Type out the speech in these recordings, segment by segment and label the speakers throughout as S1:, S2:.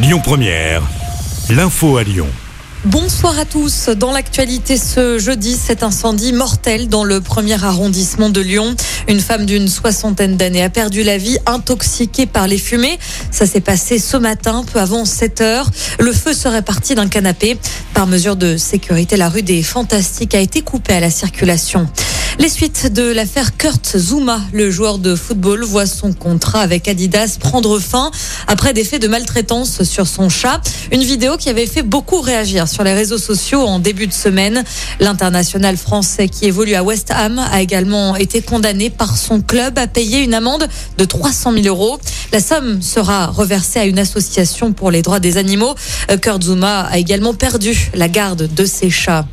S1: Lyon Première, l'info à Lyon.
S2: Bonsoir à tous. Dans l'actualité ce jeudi, cet incendie mortel dans le premier arrondissement de Lyon. Une femme d'une soixantaine d'années a perdu la vie intoxiquée par les fumées. Ça s'est passé ce matin, peu avant 7 heures. Le feu serait parti d'un canapé. Par mesure de sécurité, la rue des Fantastiques a été coupée à la circulation. Les suites de l'affaire Kurt Zuma, le joueur de football, voit son contrat avec Adidas prendre fin après des faits de maltraitance sur son chat. Une vidéo qui avait fait beaucoup réagir sur les réseaux sociaux en début de semaine. L'international français qui évolue à West Ham a également été condamné par son club à payer une amende de 300 000 euros. La somme sera reversée à une association pour les droits des animaux. Kurt Zuma a également perdu la garde de ses chats.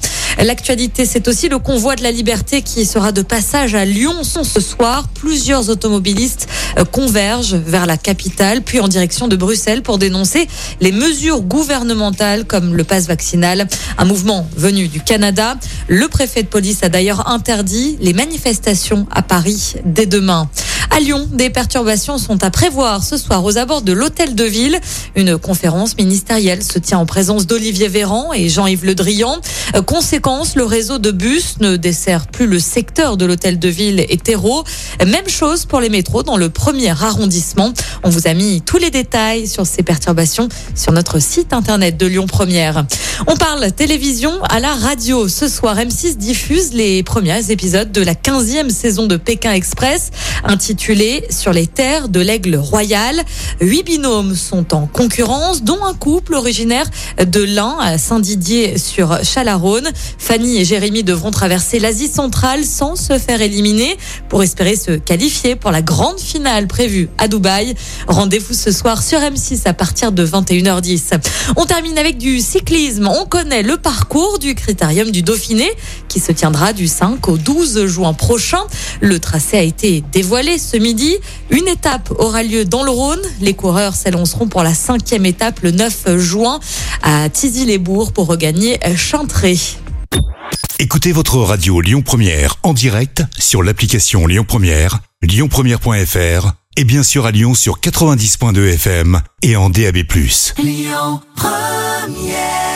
S2: L'actualité, c'est aussi le convoi de la liberté qui sera de passage à Lyon ce soir. Plusieurs automobilistes euh, convergent vers la capitale, puis en direction de Bruxelles pour dénoncer les mesures gouvernementales comme le pass vaccinal. Un mouvement venu du Canada. Le préfet de police a d'ailleurs interdit les manifestations à Paris dès demain. À Lyon, des perturbations sont à prévoir ce soir aux abords de l'hôtel de ville. Une conférence ministérielle se tient en présence d'Olivier Véran et Jean-Yves Le Drian. Euh, conséquence, le réseau de bus ne dessert plus le secteur de l'hôtel de ville et terreau. Même chose pour les métros dans le premier arrondissement. On vous a mis tous les détails sur ces perturbations sur notre site internet de Lyon Première. On parle télévision à la radio. Ce soir, M6 diffuse les premiers épisodes de la 15e saison de Pékin Express, intitulée Sur les terres de l'aigle royal. Huit binômes sont en concurrence, dont un couple originaire de l'Ain à Saint-Didier sur Chalaronne. Fanny et Jérémy devront traverser l'Asie centrale sans se faire éliminer pour espérer se qualifier pour la grande finale prévue à Dubaï. Rendez-vous ce soir sur M6 à partir de 21h10. On termine avec du cyclisme. On connaît le parcours du critérium du Dauphiné qui se tiendra du 5 au 12 juin prochain. Le tracé a été dévoilé ce midi. Une étape aura lieu dans le Rhône. Les coureurs s'élanceront pour la cinquième étape le 9 juin à Tizy-les-Bourgs pour regagner Chantré.
S1: Écoutez votre radio Lyon Première en direct sur l'application Lyon Première, lyonpremière.fr et bien sûr à Lyon sur 90.2 FM et en DAB+. Lyon Première